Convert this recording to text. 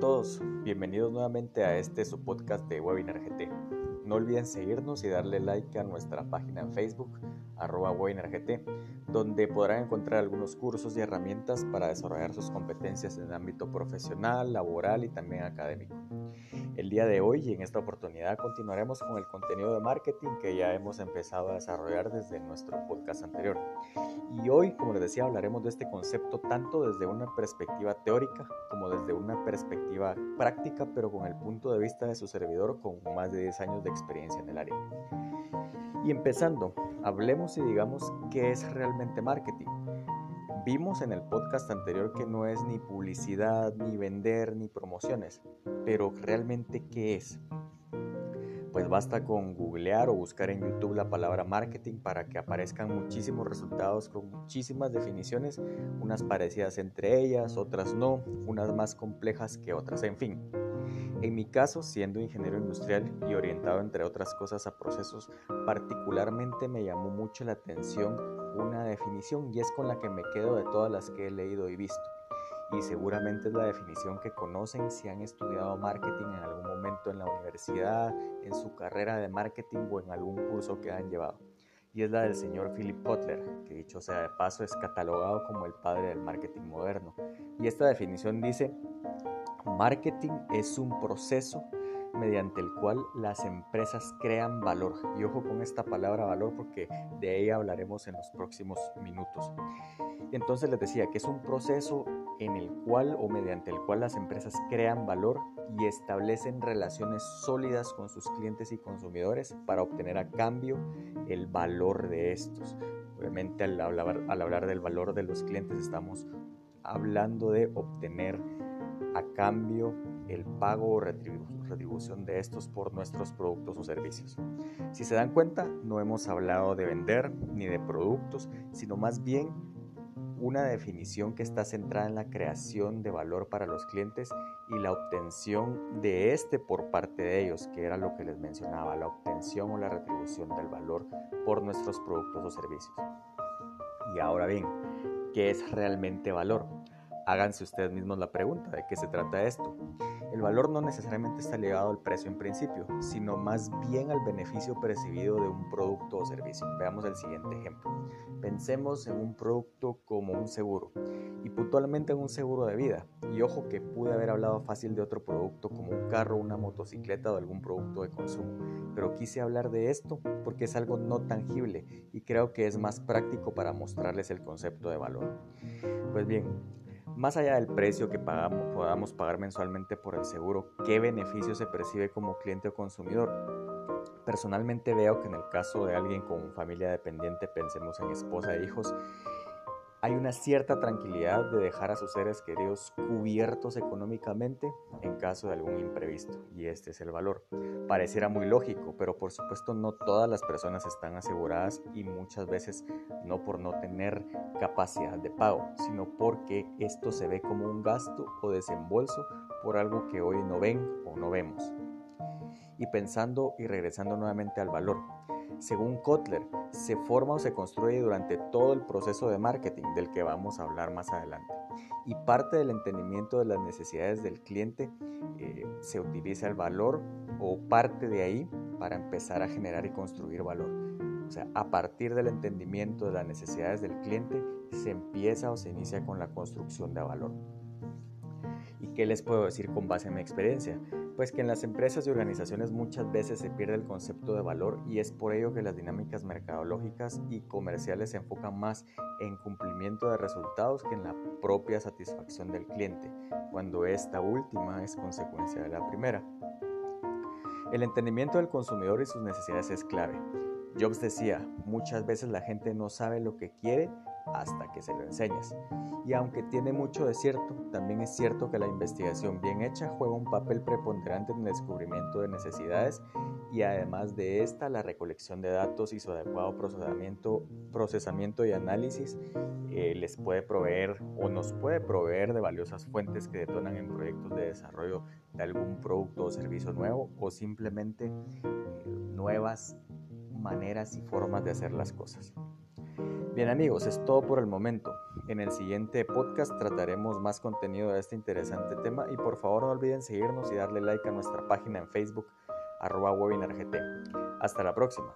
todos, bienvenidos nuevamente a este su podcast de Webinar GT. No olviden seguirnos y darle like a nuestra página en Facebook, arroba WebinarGT, donde podrán encontrar algunos cursos y herramientas para desarrollar sus competencias en el ámbito profesional, laboral y también académico. El día de hoy y en esta oportunidad continuaremos con el contenido de marketing que ya hemos empezado a desarrollar desde nuestro podcast anterior. Y hoy, como les decía, hablaremos de este concepto tanto desde una perspectiva teórica como desde una perspectiva práctica, pero con el punto de vista de su servidor con más de 10 años de experiencia en el área. Y empezando, hablemos y digamos qué es realmente marketing. Vimos en el podcast anterior que no es ni publicidad, ni vender, ni promociones, pero realmente qué es. Pues basta con googlear o buscar en YouTube la palabra marketing para que aparezcan muchísimos resultados con muchísimas definiciones, unas parecidas entre ellas, otras no, unas más complejas que otras, en fin. En mi caso, siendo ingeniero industrial y orientado entre otras cosas a procesos, particularmente me llamó mucho la atención una definición y es con la que me quedo de todas las que he leído y visto. Y seguramente es la definición que conocen si han estudiado marketing en algún momento en la universidad, en su carrera de marketing o en algún curso que han llevado. Y es la del señor Philip Kotler, que dicho sea de paso es catalogado como el padre del marketing moderno. Y esta definición dice, Marketing es un proceso mediante el cual las empresas crean valor. Y ojo con esta palabra valor porque de ella hablaremos en los próximos minutos. Entonces les decía que es un proceso en el cual o mediante el cual las empresas crean valor y establecen relaciones sólidas con sus clientes y consumidores para obtener a cambio el valor de estos. Obviamente al hablar, al hablar del valor de los clientes estamos hablando de obtener a cambio el pago o retribución de estos por nuestros productos o servicios. Si se dan cuenta, no hemos hablado de vender ni de productos, sino más bien una definición que está centrada en la creación de valor para los clientes y la obtención de este por parte de ellos, que era lo que les mencionaba, la obtención o la retribución del valor por nuestros productos o servicios. Y ahora bien, ¿qué es realmente valor? Háganse ustedes mismos la pregunta de qué se trata esto. El valor no necesariamente está ligado al precio en principio, sino más bien al beneficio percibido de un producto o servicio. Veamos el siguiente ejemplo. Pensemos en un producto como un seguro y puntualmente en un seguro de vida. Y ojo que pude haber hablado fácil de otro producto como un carro, una motocicleta o algún producto de consumo, pero quise hablar de esto porque es algo no tangible y creo que es más práctico para mostrarles el concepto de valor. Pues bien, más allá del precio que pagamos, podamos pagar mensualmente por el seguro, ¿qué beneficio se percibe como cliente o consumidor? Personalmente veo que en el caso de alguien con familia dependiente, pensemos en esposa e hijos, hay una cierta tranquilidad de dejar a sus seres queridos cubiertos económicamente en caso de algún imprevisto, y este es el valor. Pareciera muy lógico, pero por supuesto no todas las personas están aseguradas y muchas veces no por no tener capacidad de pago, sino porque esto se ve como un gasto o desembolso por algo que hoy no ven o no vemos. Y pensando y regresando nuevamente al valor, según Kotler, se forma o se construye durante todo el proceso de marketing del que vamos a hablar más adelante. Y parte del entendimiento de las necesidades del cliente eh, se utiliza el valor o parte de ahí para empezar a generar y construir valor. O sea, a partir del entendimiento de las necesidades del cliente se empieza o se inicia con la construcción de valor. ¿Y qué les puedo decir con base en mi experiencia? Pues que en las empresas y organizaciones muchas veces se pierde el concepto de valor y es por ello que las dinámicas mercadológicas y comerciales se enfocan más en cumplimiento de resultados que en la propia satisfacción del cliente, cuando esta última es consecuencia de la primera. El entendimiento del consumidor y sus necesidades es clave. Jobs decía, muchas veces la gente no sabe lo que quiere hasta que se lo enseñas. Y aunque tiene mucho de cierto, también es cierto que la investigación bien hecha juega un papel preponderante en el descubrimiento de necesidades y además de esta, la recolección de datos y su adecuado procesamiento, y análisis eh, les puede proveer o nos puede proveer de valiosas fuentes que detonan en proyectos de desarrollo de algún producto o servicio nuevo o simplemente eh, nuevas maneras y formas de hacer las cosas. Bien amigos, es todo por el momento. En el siguiente podcast trataremos más contenido de este interesante tema y por favor no olviden seguirnos y darle like a nuestra página en Facebook arroba webinargt. Hasta la próxima.